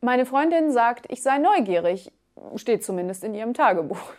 Meine Freundin sagt, ich sei neugierig, steht zumindest in ihrem Tagebuch.